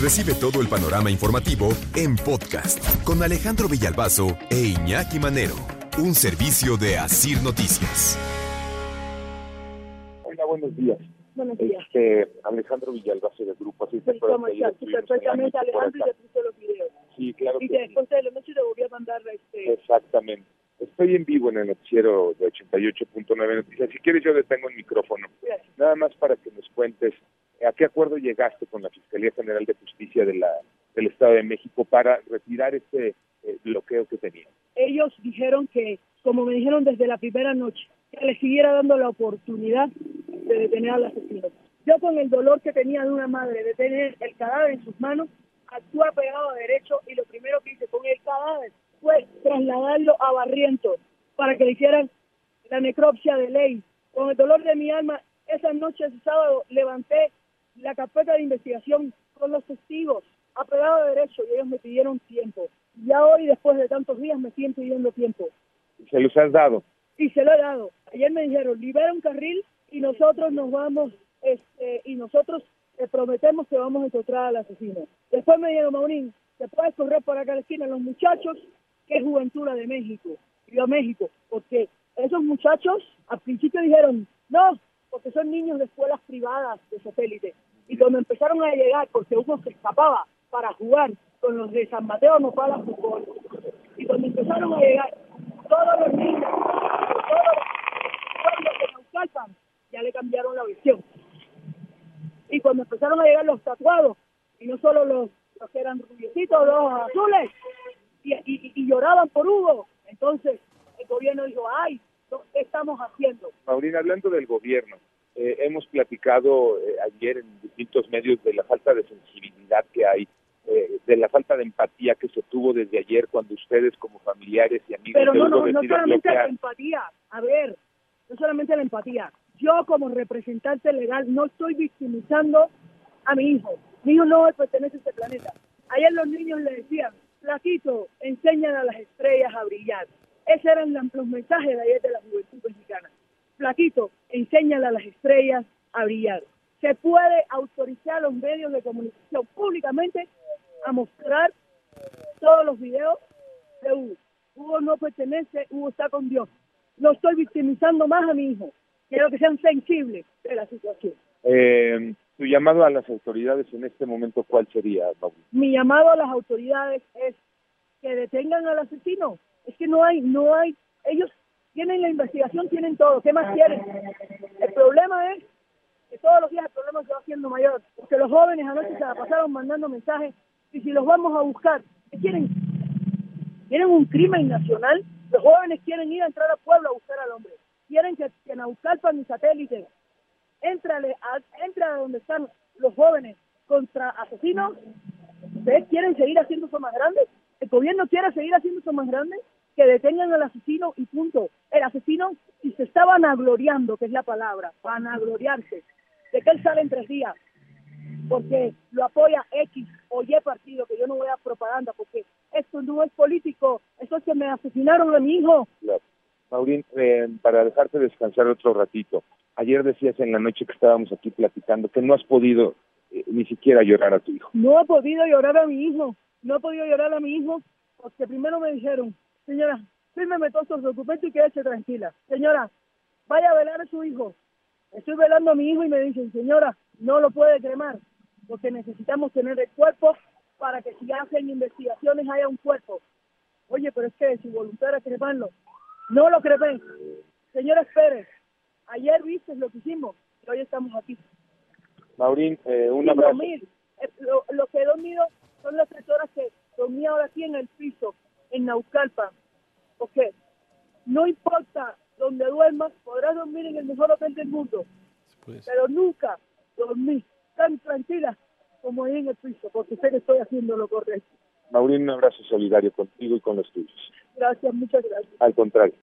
Recibe todo el panorama informativo en podcast con Alejandro Villalbazo e Iñaki Manero, un servicio de Asir Noticias. Hola, buenos días. Buenos días. Este, Alejandro Villalbazo del grupo Asir. ¿te Sí. Sí, perfectamente, Alejandro, y acá? te puse los videos. Sí, claro Y que sí. después de la noche te volví a mandar este... Exactamente. Estoy en vivo en el noticiero de 88.9 Noticias. Si quieres yo detengo el micrófono. Gracias. Nada más para que nos cuentes a qué acuerdo llegaste con la Fiscalía General de Justicia de la, del Estado de México para retirar este eh, bloqueo que tenían. Ellos dijeron que, como me dijeron desde la primera noche, que les siguiera dando la oportunidad de detener al asesino. Yo con el dolor que tenía de una madre de tener el cadáver en sus manos, actué pegado a derecho y lo primero que hice con el cadáver fue trasladarlo a Barrientos para que le hicieran la necropsia de ley. Con el dolor de mi alma, esa noche, ese sábado, levanté la carpeta de investigación con los testigos, apegado a derecho, y ellos me pidieron tiempo. Ya hoy, después de tantos días, me siguen pidiendo tiempo. ¿Se los has dado? Y se lo he dado. Ayer me dijeron, libera un carril y nosotros nos vamos, este, y nosotros te prometemos que vamos a encontrar al asesino. Después me dijeron, Maurín, te puedes correr por acá a la esquina, los muchachos, que es Juventud de México. Y yo, México, porque esos muchachos al principio dijeron, no, porque son niños de escuelas privadas de satélite. Cuando empezaron a llegar, porque uno se escapaba para jugar con los de San Mateo no para fútbol. Y cuando empezaron a llegar, todos los niños, todos los pueblos de Naucalpan, ya le cambiaron la visión. Y cuando empezaron a llegar los tatuados, y no solo los, que eran rubiecitos, los azules, y, y- y lloraban por Hugo, entonces el gobierno dijo, ay, ¿qué estamos haciendo? Maurina, hablando del gobierno, eh, hemos platicado eh, ayer en distintos medios de la falta de sensibilidad que hay, eh, de la falta de empatía que se tuvo desde ayer cuando ustedes como familiares y amigos Pero no, no, no solamente la bloquear. empatía. A ver, no solamente la empatía. Yo como representante legal no estoy victimizando a mi hijo. Mi hijo no pertenece a este planeta. Ayer los niños le decían, Flaquito, enseñan a las estrellas a brillar. Esos eran la- los mensajes de ayer de la juventud. Flaquito, enséñale a las estrellas a brillar. Se puede autorizar a los medios de comunicación públicamente a mostrar todos los videos de Hugo. Hugo no pertenece, Hugo está con Dios. No estoy victimizando más a mi hijo. Quiero que sean sensibles de la situación. Eh, tu llamado a las autoridades en este momento, ¿cuál sería, Maurina? Mi llamado a las autoridades es que detengan al asesino. Es que no hay, no hay, ellos tienen la investigación, tienen todo. ¿Qué más quieren? El problema es que todos los días el problema se va haciendo mayor. Porque los jóvenes anoche se la pasaron mandando mensajes y si los vamos a buscar, ¿qué quieren? ¿Quieren un crimen nacional? Los jóvenes quieren ir a entrar al pueblo a buscar al hombre. Quieren que, que Naucalpan y satélite entrale a, entra a donde están los jóvenes contra asesinos. ¿Ustedes quieren seguir haciendo eso más grande? ¿El gobierno quiere seguir haciendo eso más grande? Que detengan al asesino y punto. El asesino, si se está vanagloriando, que es la palabra, vanagloriarse, de que él sale en tres días, porque lo apoya X o Y partido, que yo no voy a propaganda, porque esto no es político, eso es que me asesinaron a mi hijo. Claro. Maurín, eh, para dejarte descansar otro ratito, ayer decías en la noche que estábamos aquí platicando que no has podido eh, ni siquiera llorar a tu hijo. No he podido llorar a mi hijo, no he podido llorar a mi hijo, porque primero me dijeron, señora, fírmeme todos sus documentos y quédese tranquila. Señora, vaya a velar a su hijo. Estoy velando a mi hijo y me dicen, señora, no lo puede cremar, porque necesitamos tener el cuerpo para que si hacen investigaciones haya un cuerpo. Oye, pero es que su voluntad era cremarlo. No lo cremé. Señora, espere. Ayer viste lo que hicimos y hoy estamos aquí. Maurín, eh, un sin abrazo. dormir. Eh, Lo, lo que he dormido son las tres horas que dormí ahora aquí en el piso, en Naucalpan. Porque no importa donde duermas, podrás dormir en el mejor hotel del mundo, pero nunca dormí tan tranquila como ahí en el piso, porque sé que estoy haciendo lo correcto. Maurín, un abrazo solidario contigo y con los tuyos. Gracias, muchas gracias. Al contrario.